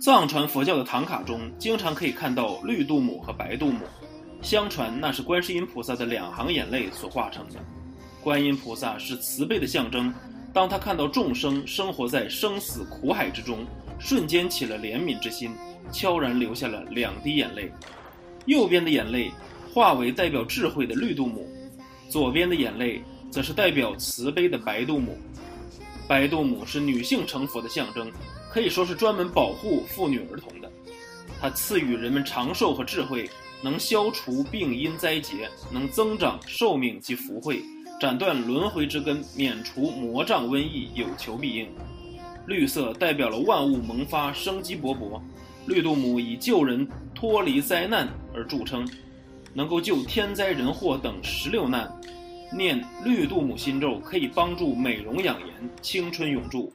藏传佛教的唐卡中经常可以看到绿度母和白度母，相传那是观世音菩萨的两行眼泪所化成的。观音菩萨是慈悲的象征，当他看到众生生活在生死苦海之中，瞬间起了怜悯之心，悄然流下了两滴眼泪。右边的眼泪化为代表智慧的绿度母，左边的眼泪则是代表慈悲的白度母。白度母是女性成佛的象征。可以说是专门保护妇女儿童的，它赐予人们长寿和智慧，能消除病因灾劫，能增长寿命及福慧，斩断轮回之根，免除魔障瘟疫，有求必应。绿色代表了万物萌发，生机勃勃。绿度母以救人脱离灾难而著称，能够救天灾人祸等十六难。念绿度母心咒可以帮助美容养颜，青春永驻。